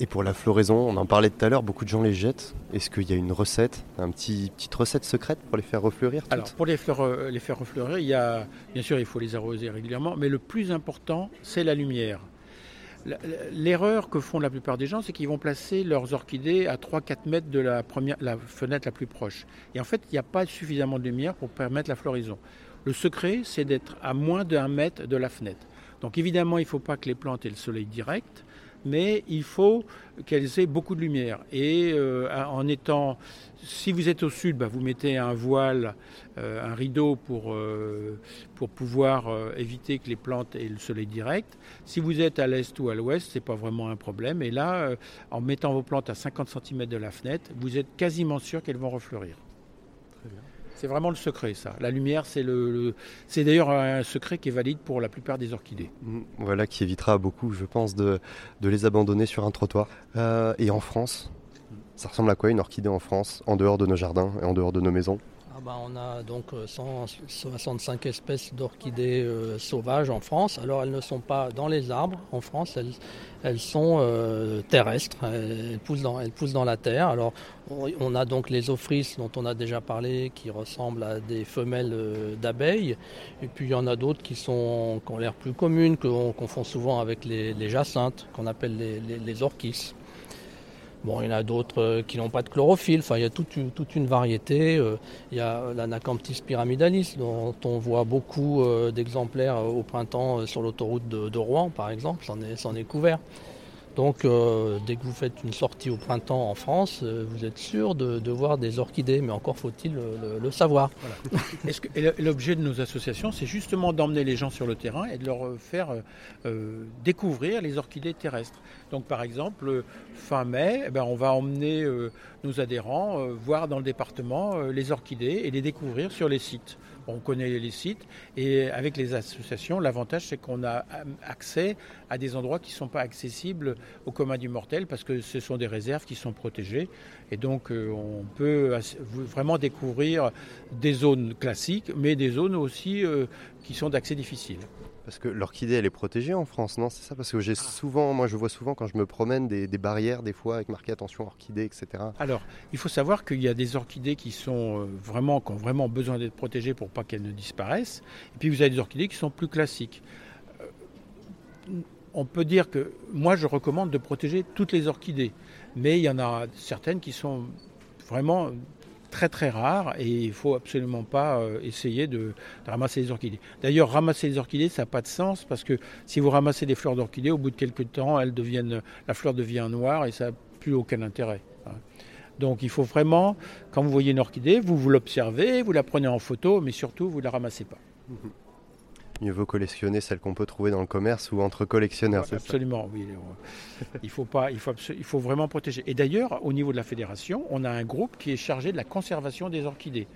Et pour la floraison, on en parlait tout à l'heure, beaucoup de gens les jettent. Est-ce qu'il y a une recette, une petit, petite recette secrète pour les faire refleurir Alors pour euh, les faire refleurir, il y a, bien sûr il faut les arroser régulièrement, mais le plus important c'est la lumière. L'erreur que font la plupart des gens, c'est qu'ils vont placer leurs orchidées à 3-4 mètres de la, première, la fenêtre la plus proche. Et en fait, il n'y a pas suffisamment de lumière pour permettre la floraison. Le secret, c'est d'être à moins d'un mètre de la fenêtre. Donc évidemment, il ne faut pas que les plantes aient le soleil direct mais il faut qu'elles aient beaucoup de lumière. Et euh, en étant, si vous êtes au sud, bah, vous mettez un voile, euh, un rideau pour, euh, pour pouvoir éviter que les plantes aient le soleil direct. Si vous êtes à l'est ou à l'ouest, ce n'est pas vraiment un problème. Et là, en mettant vos plantes à 50 cm de la fenêtre, vous êtes quasiment sûr qu'elles vont refleurir. Très bien. C'est vraiment le secret, ça. La lumière, c'est le, c'est d'ailleurs un secret qui est valide pour la plupart des orchidées. Mm, voilà, qui évitera beaucoup, je pense, de, les abandonner sur un trottoir. Euh, et en France, ça ressemble à quoi une orchidée en France, en dehors de nos jardins et en dehors de nos maisons? Ah bah, on a donc 165 euh, espèces d'orchidées euh, sauvages en France. Alors elles ne sont pas dans les arbres en France, elles, sont euh, terrestres, elles poussent, dans, la terre. Alors on a donc les ophris dont on a déjà parlé qui ressemblent à des femelles d'abeilles. Et puis il y en a d'autres qui, ont l'air plus communes, qu'on confond souvent avec les, jacinthes, qu'on appelle les, les, les orchis. Bon, il y en a d'autres euh, qui n'ont pas de chlorophylle. Enfin, il y a toute une, toute une variété. Euh, il y a l'Anacamptis pyramidalis, dont on voit beaucoup euh, d'exemplaires au printemps sur l'autoroute de, Rouen, par exemple. C'en est, est couvert. Donc, euh, dès que vous faites une sortie au printemps en France, euh, vous êtes sûr de, voir des orchidées, mais encore faut-il le, savoir. L'objet de nos associations, c'est justement d'emmener les gens sur le terrain et de leur faire euh, découvrir les orchidées terrestres. Donc, par exemple, fin mai, eh ben, on va emmener nos adhérents voir dans le département les orchidées et les découvrir sur les sites on connaît les sites et avec les associations, l'avantage c'est qu'on a accès à des endroits qui ne sont pas accessibles au commun du mortel parce que ce sont des réserves qui sont protégées et donc euh, on peut vraiment découvrir des zones classiques mais des zones aussi euh, qui sont d'accès difficile. Parce que l'orchidée, elle est protégée en France, non C'est ça? Parce que j'ai souvent, moi je vois souvent quand je me promène des, barrières, des fois, avec marqué attention orchidée, etc. Alors, il faut savoir qu'il y a des orchidées qui sont euh, vraiment, qui ont vraiment besoin d'être protégées pour pas qu'elles ne disparaissent. Et puis vous avez des orchidées qui sont plus classiques. Euh, on peut dire que moi je recommande de protéger toutes les orchidées, mais il y en a certaines qui sont vraiment très très rare et il faut absolument pas euh, essayer de, ramasser les orchidées. D'ailleurs, ramasser les orchidées, ça n'a pas de sens parce que si vous ramassez des fleurs d'orchidées, au bout de quelques temps, elles deviennent, la fleur devient noire et ça n'a plus aucun intérêt. Hein. Donc il faut vraiment, quand vous voyez une orchidée, vous vous l'observez, vous la prenez en photo, mais surtout vous ne la ramassez pas. Mmh mieux vaut collectionner celle qu'on peut trouver dans le commerce ou entre collectionneurs. absolument, oui. il faut pas, il faut, il faut vraiment protéger. Et d'ailleurs, au niveau de la fédération, on a un groupe qui est chargé de la conservation des orchidées.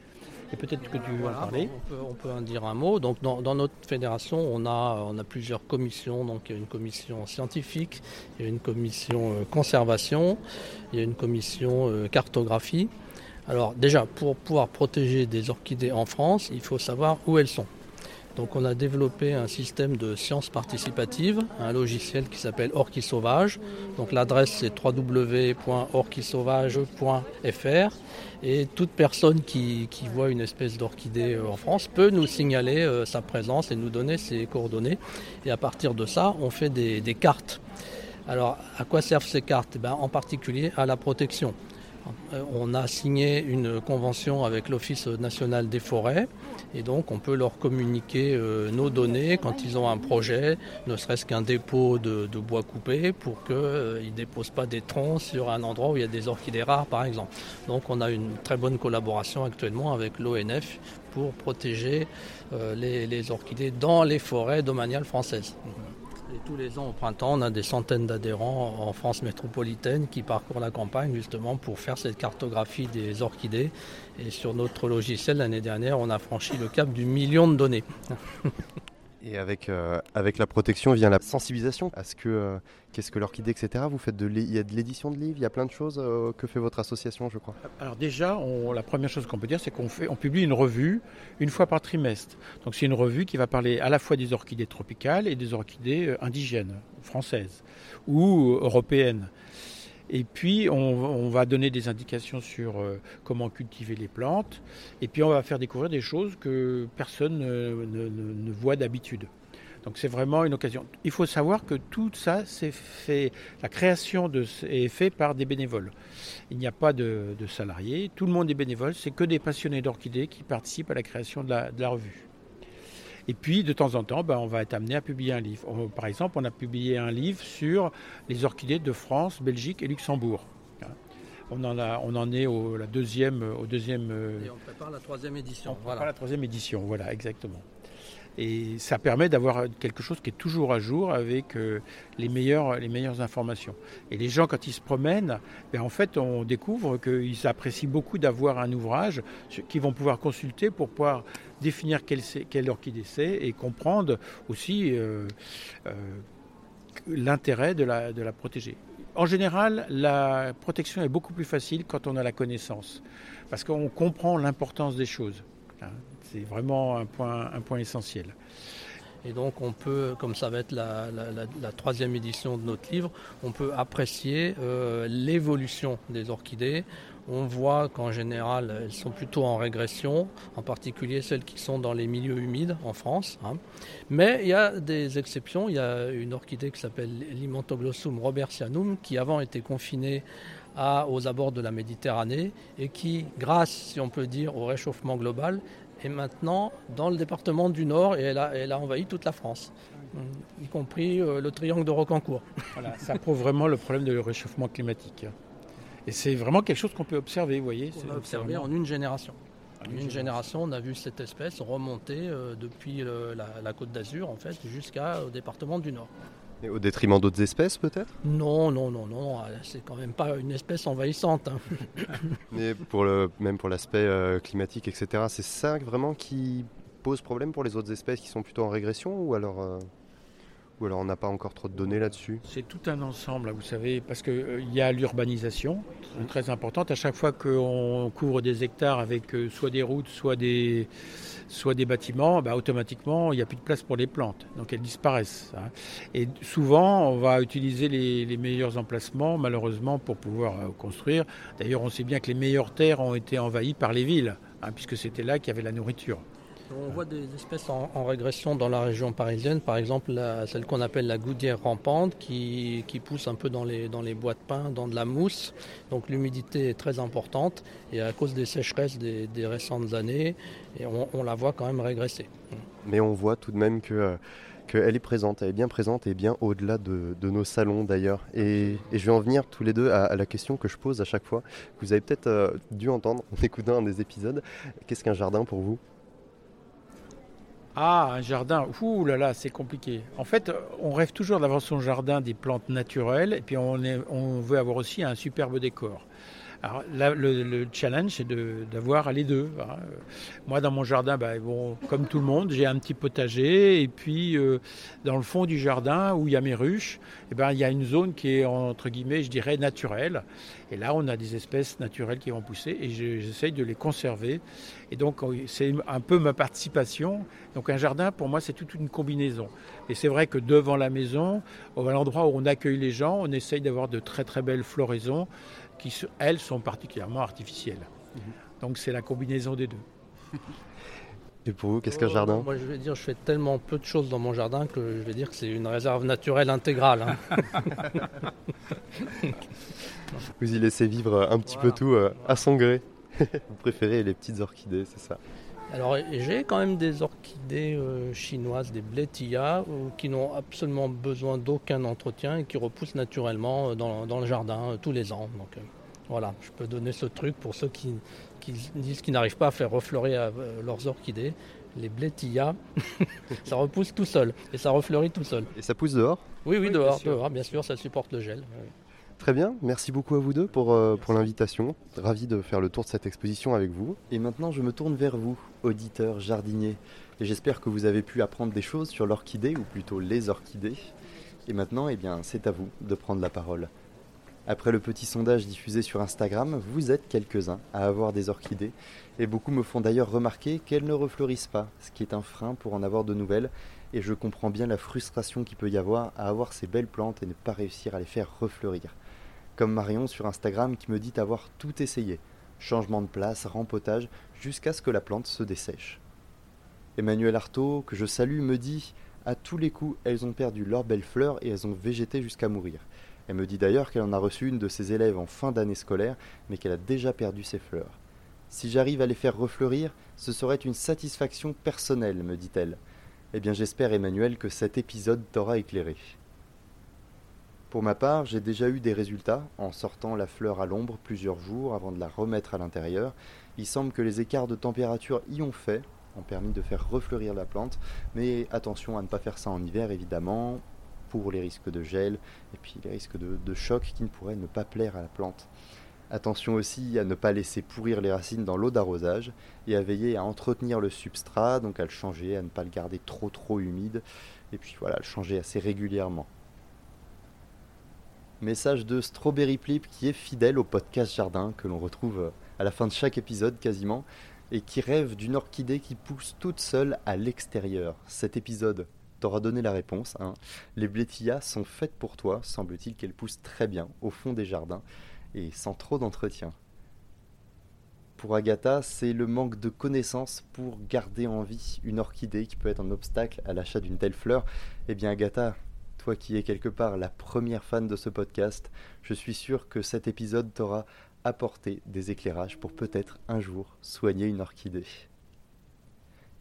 Et peut-être que tu veux en parler. On peut, en dire un mot. Donc, dans, notre fédération, on a, on a plusieurs commissions. Donc, il y a une commission scientifique, il y a une commission euh, conservation, il y a une commission euh, cartographie. Alors, déjà, pour pouvoir protéger des orchidées en France, il faut savoir où elles sont. Donc on a développé un système de sciences participatives, un logiciel qui s'appelle Orchis Sauvage. Donc l'adresse c'est www.orchisauvage.fr et toute personne qui, voit une espèce d'orchidée euh, en France peut nous signaler euh, sa présence et nous donner ses coordonnées. Et à partir de ça, on fait des, cartes. Alors à quoi servent ces cartes? Eh En particulier à la protection. Euh, on a signé une convention avec l'Office national des forêts et donc on peut leur communiquer euh, nos données quand ils ont un projet, ne serait-ce qu'un dépôt de, bois coupé pour qu'ils euh, ne déposent pas des troncs sur un endroit où il y a des orchidées rares par exemple. Donc on a une très bonne collaboration actuellement avec l'ONF pour protéger les, les orchidées dans les forêts domaniales françaises tous les ans au printemps, on a des centaines d'adhérents en France métropolitaine qui parcourent la campagne justement pour faire cette cartographie des orchidées. Et sur notre logiciel, l'année dernière, on a franchi le cap du million de données. Et avec, euh, avec la protection vient la sensibilisation à ce que euh, qu'est-ce que l'orchidée, etc. Vous faites de il y a de l'édition de livres, il y a plein de choses euh, que fait votre association, je crois. Alors déjà, la première chose qu'on peut dire, c'est qu'on fait, on publie une revue une fois par trimestre. Donc c'est une revue qui va parler à la fois des orchidées tropicales et des orchidées indigènes, françaises ou européennes. Et puis, on, va donner des indications sur euh, comment cultiver les plantes. Et puis, on va faire découvrir des choses que personne ne, voit d'habitude. Donc, c'est vraiment une occasion. Il faut savoir que tout ça, c'est fait, la création est faite par des bénévoles. Il n'y a pas de, salariés. Tout le monde est bénévole. C'est que des passionnés d'orchidées qui participent à la création de la revue. Et puis, de temps en temps, ben, on va être amené à publier un livre. par exemple, on a publié un livre sur les orchidées de France, Belgique et Luxembourg. On en, a, on en est au, la deuxième, au deuxième. Euh, et on prépare la troisième édition. On prépare la troisième édition, voilà, exactement. Et ça permet d'avoir quelque chose qui est toujours à jour avec euh, les, meilleures, les meilleures informations. Et les gens, quand ils se promènent, ben, en fait, on découvre qu'ils apprécient beaucoup d'avoir un ouvrage qu'ils vont pouvoir consulter pour pouvoir définir quelle, quelle orchidée c'est et comprendre aussi euh, euh, l'intérêt de la, de la protéger. En général, la protection est beaucoup plus facile quand on a la connaissance, parce qu'on comprend l'importance des choses. Hein. C'est vraiment un point, essentiel. Et donc on peut, comme ça va être la, troisième édition de notre livre, on peut apprécier euh, l'évolution des orchidées. On voit qu'en général, elles sont plutôt en régression, en particulier celles qui sont dans les milieux humides en France. Hein. Mais il y a des exceptions. Il y a une orchidée qui s'appelle Limantoglossum robertianum, qui avant était confinée aux abords de la Méditerranée et qui, grâce, si on peut dire, au réchauffement global, est maintenant dans le département du Nord et elle a, envahi toute la France, y compris euh, le triangle de Rocancourt. Voilà, ça prouve vraiment le problème de réchauffement climatique. Et c'est vraiment quelque chose qu'on peut observer, vous voyez. On a observé en une génération. En une génération, on a vu cette espèce remonter euh, depuis la, la, côte d'Azur, en fait, jusqu'au département du Nord au détriment d'autres espèces peut-être? Non, non, non, non, c'est quand même pas une espèce envahissante. Hein. Mais pour le, même pour l'aspect euh, climatique, etc., c'est ça vraiment qui pose problème pour les autres espèces qui sont plutôt en régression ou alors euh, alors on n'a pas encore trop de données là-dessus C'est tout un ensemble, vous savez, parce qu'il euh, y a l'urbanisation, très importante. À chaque fois qu'on couvre des hectares avec euh, soit des routes, soit des, soit des bâtiments, bah, automatiquement, il n'y a plus de place pour les plantes. Donc elles disparaissent. Hein. Et souvent, on va utiliser les, meilleurs emplacements, malheureusement, pour pouvoir euh, construire. D'ailleurs, on sait bien que les meilleures terres ont été envahies par les villes, hein, puisque c'était là qu'il y avait la nourriture. On voit des espèces en, régression dans la région parisienne, par exemple celle qu'on appelle la goudière rampante qui, pousse un peu dans les, bois de pin, dans de la mousse. Donc l'humidité est très importante et à cause des sécheresses des, récentes années, on, la voit quand même régresser. Mais on voit tout de même. Euh, qu'elle est présente, elle est bien présente et bien au-delà de, nos salons d'ailleurs. Et, je vais en venir tous les deux à, la question que je pose à chaque fois, que vous avez peut-être euh, dû entendre en écoutant un des épisodes. Qu'est-ce qu'un jardin pour vous? Ah, un jardin, ouh là là, c'est compliqué. En fait, on rêve toujours d'avoir son jardin des plantes naturelles et puis on, veut avoir aussi un superbe décor. Alors le, challenge, c'est d'avoir les deux. Hein. Moi, dans mon jardin, bah, comme tout le monde, j'ai un petit potager. Et puis, euh, dans le fond du jardin, où il y a mes ruches, eh ben, il y a une zone qui est, entre guillemets, je dirais, naturelle. Et là, on a des espèces naturelles qui vont pousser et j'essaye de les conserver. Et donc, c'est un peu ma participation. Donc, un jardin, pour moi, c'est toute une combinaison. Et c'est vrai que devant la maison, à l'endroit où on accueille les gens, on essaye d'avoir de très, très belles floraisons qui, elles, sont particulièrement artificielles. Mhm. Donc c'est la combinaison des deux. Et pour vous, qu'est-ce qu'un jardin Moi, je vais dire, je fais tellement peu de choses dans mon jardin que je vais dire que c'est une réserve naturelle intégrale. Hein. vous y laissez vivre un petit peu tout euh, à son gré. vous préférez les petites orchidées, c'est ça alors j'ai quand même des orchidées euh, chinoises, des blétillas, euh, qui n'ont absolument besoin d'aucun entretien et qui repoussent naturellement euh, dans, le jardin tous les ans. Donc voilà, je peux donner ce truc pour ceux qui, disent qu'ils n'arrivent pas à faire refleurir leurs orchidées. Les blétillas, ça repousse tout seul et ça refleurit tout seul. Et ça pousse dehors? Oui, oui, dehors, bien dehors, bien sûr, ça supporte le gel. Très bien, merci beaucoup à vous deux pour, euh, pour l'invitation. Ravi de faire le tour de cette exposition avec vous. Et maintenant, je me tourne vers vous, auditeurs, jardiniers. Et j'espère que vous avez pu apprendre des choses sur l'orchidée, ou plutôt les orchidées. Et maintenant, eh bien, c'est à vous de prendre la parole. Après le petit sondage diffusé sur Instagram, vous êtes quelques-uns à avoir des orchidées, et beaucoup me font d'ailleurs remarquer qu'elles ne refleurissent pas, ce qui est un frein pour en avoir de nouvelles, et je comprends bien la frustration qu'il peut y avoir à avoir ces belles plantes et ne pas réussir à les faire refleurir comme Marion sur Instagram qui me dit avoir tout essayé, changement de place, rempotage, jusqu'à ce que la plante se dessèche. Emmanuel Artaud, que je salue, me dit à tous les coups, elles ont perdu leurs belles fleurs et elles ont végété jusqu'à mourir. Elle me dit d'ailleurs qu'elle en a reçu une de ses élèves en fin d'année scolaire, mais qu'elle a déjà perdu ses fleurs. Si j'arrive à les faire refleurir, ce serait une satisfaction personnelle, me dit-elle. Eh bien j'espère, Emmanuel, que cet épisode t'aura éclairé. Pour ma part, j'ai déjà eu des résultats en sortant la fleur à l'ombre plusieurs jours avant de la remettre à l'intérieur. Il semble que les écarts de température y ont fait, ont permis de faire refleurir la plante, mais attention à ne pas faire ça en hiver évidemment, les risques de gel et puis les risques de, de choc qui ne pourraient ne pas plaire à la plante. Attention aussi à ne pas laisser pourrir les racines dans l'eau d'arrosage et à veiller à entretenir le substrat, donc à le changer, à ne pas le garder trop trop humide, et puis voilà, le changer assez régulièrement. Message de Strawberry Plip qui est fidèle au podcast Jardin que l'on retrouve à la fin de chaque épisode quasiment et qui rêve d'une orchidée qui pousse toute seule à l'extérieur. Cet épisode t'aura donné la réponse. Hein. Les blétillas sont faites pour toi, semble-t-il qu'elles poussent très bien au fond des jardins et sans trop d'entretien. Pour Agatha, c'est le manque de connaissances pour garder en vie une orchidée qui peut être un obstacle à l'achat d'une telle fleur. Eh bien Agatha, toi qui es quelque part la première fan de ce podcast, je suis sûr que cet épisode t'aura apporté des éclairages pour peut-être un jour soigner une orchidée.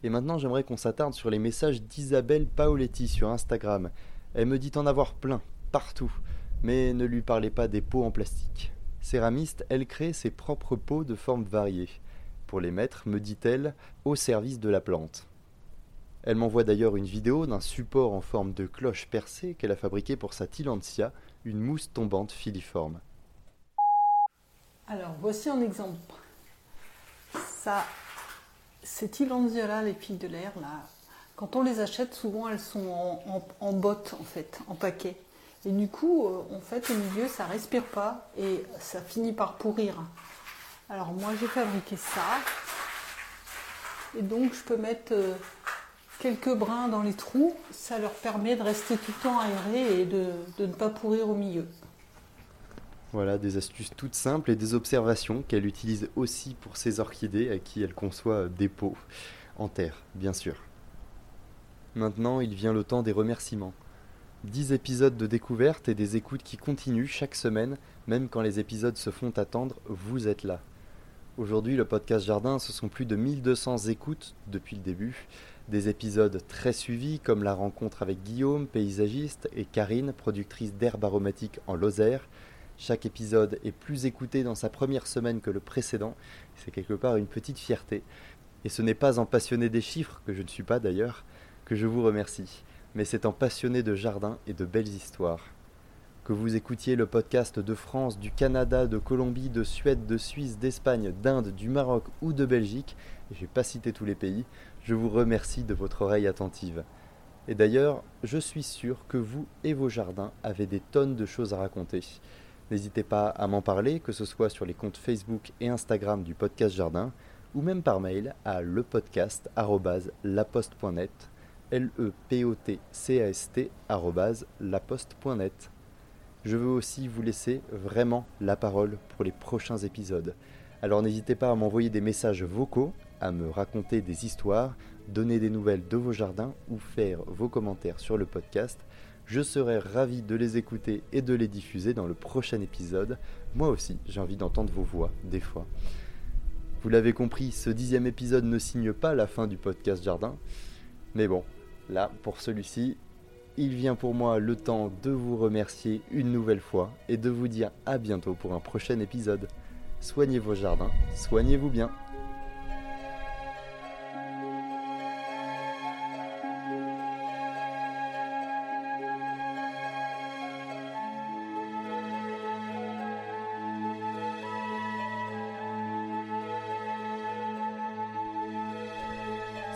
Et maintenant, j'aimerais qu'on s'attarde sur les messages d'Isabelle Paoletti sur Instagram. Elle me dit en avoir plein, partout, mais ne lui parlez pas des pots en plastique. Céramiste, elle crée ses propres pots de formes variées, pour les mettre, me dit-elle, au service de la plante. Elle m'envoie d'ailleurs une vidéo d'un support en forme de cloche percée qu'elle a fabriqué pour sa Tilantia, une mousse tombante filiforme. Alors voici un exemple. Ça, ces Tilantia-là, les filles de l'air, là, quand on les achète, souvent elles sont en, bottes en fait, en paquet. Et du coup, euh, en fait, au milieu, ça respire pas et ça finit par pourrir. Alors moi, j'ai fabriqué ça. Et donc, je peux mettre euh, quelques brins dans les trous, ça leur permet de rester tout le temps aéré et de, ne pas pourrir au milieu. Voilà, des astuces toutes simples et des observations qu'elle utilise aussi pour ses orchidées à qui elle conçoit des pots en terre, bien sûr. Maintenant, il vient le temps des remerciements. Dix épisodes de découverte et des écoutes qui continuent chaque semaine, même quand les épisodes se font attendre, vous êtes là. Aujourd'hui, le podcast Jardin, ce sont plus de 1200 écoutes depuis le début, des épisodes très suivis comme la rencontre avec Guillaume, paysagiste, et Karine, productrice d'herbes aromatiques en Lozère. Chaque épisode est plus écouté dans sa première semaine que le précédent. C'est quelque part une petite fierté. Et ce n'est pas en passionné des chiffres, que je ne suis pas d'ailleurs, que je vous remercie, mais c'est en passionné de jardin et de belles histoires. Que vous écoutiez le podcast de France, du Canada, de Colombie, de Suède, de Suisse, d'Espagne, d'Inde, du Maroc ou de Belgique, et je vais pas citer tous les pays, je vous remercie de votre oreille attentive. Et d'ailleurs, je suis sûr que vous et vos jardins avez des tonnes de choses à raconter. N'hésitez pas à m'en parler, que ce soit sur les comptes Facebook et Instagram du podcast Jardin, ou même par mail à lepodcast.laposte.net, l e p. Je veux aussi vous laisser vraiment la parole pour les prochains épisodes. Alors n'hésitez pas à m'envoyer des messages vocaux, à me raconter des histoires, donner des nouvelles de vos jardins ou faire vos commentaires sur le podcast. Je serai ravi de les écouter et de les diffuser dans le prochain épisode. Moi aussi, j'ai envie d'entendre vos voix, des fois. Vous l'avez compris, ce dixième épisode ne signe pas la fin du podcast Jardin. Mais bon, là, pour celui-ci, il vient pour moi le temps de vous remercier une nouvelle fois et de vous dire à bientôt pour un prochain épisode. Soignez vos jardins, soignez-vous bien.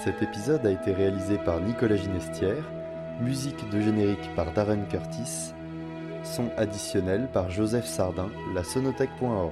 Cet épisode a été réalisé par Nicolas Ginestière Musique de générique par Darren Curtis. Son additionnel par Joseph Sardin, la sonothèque.org.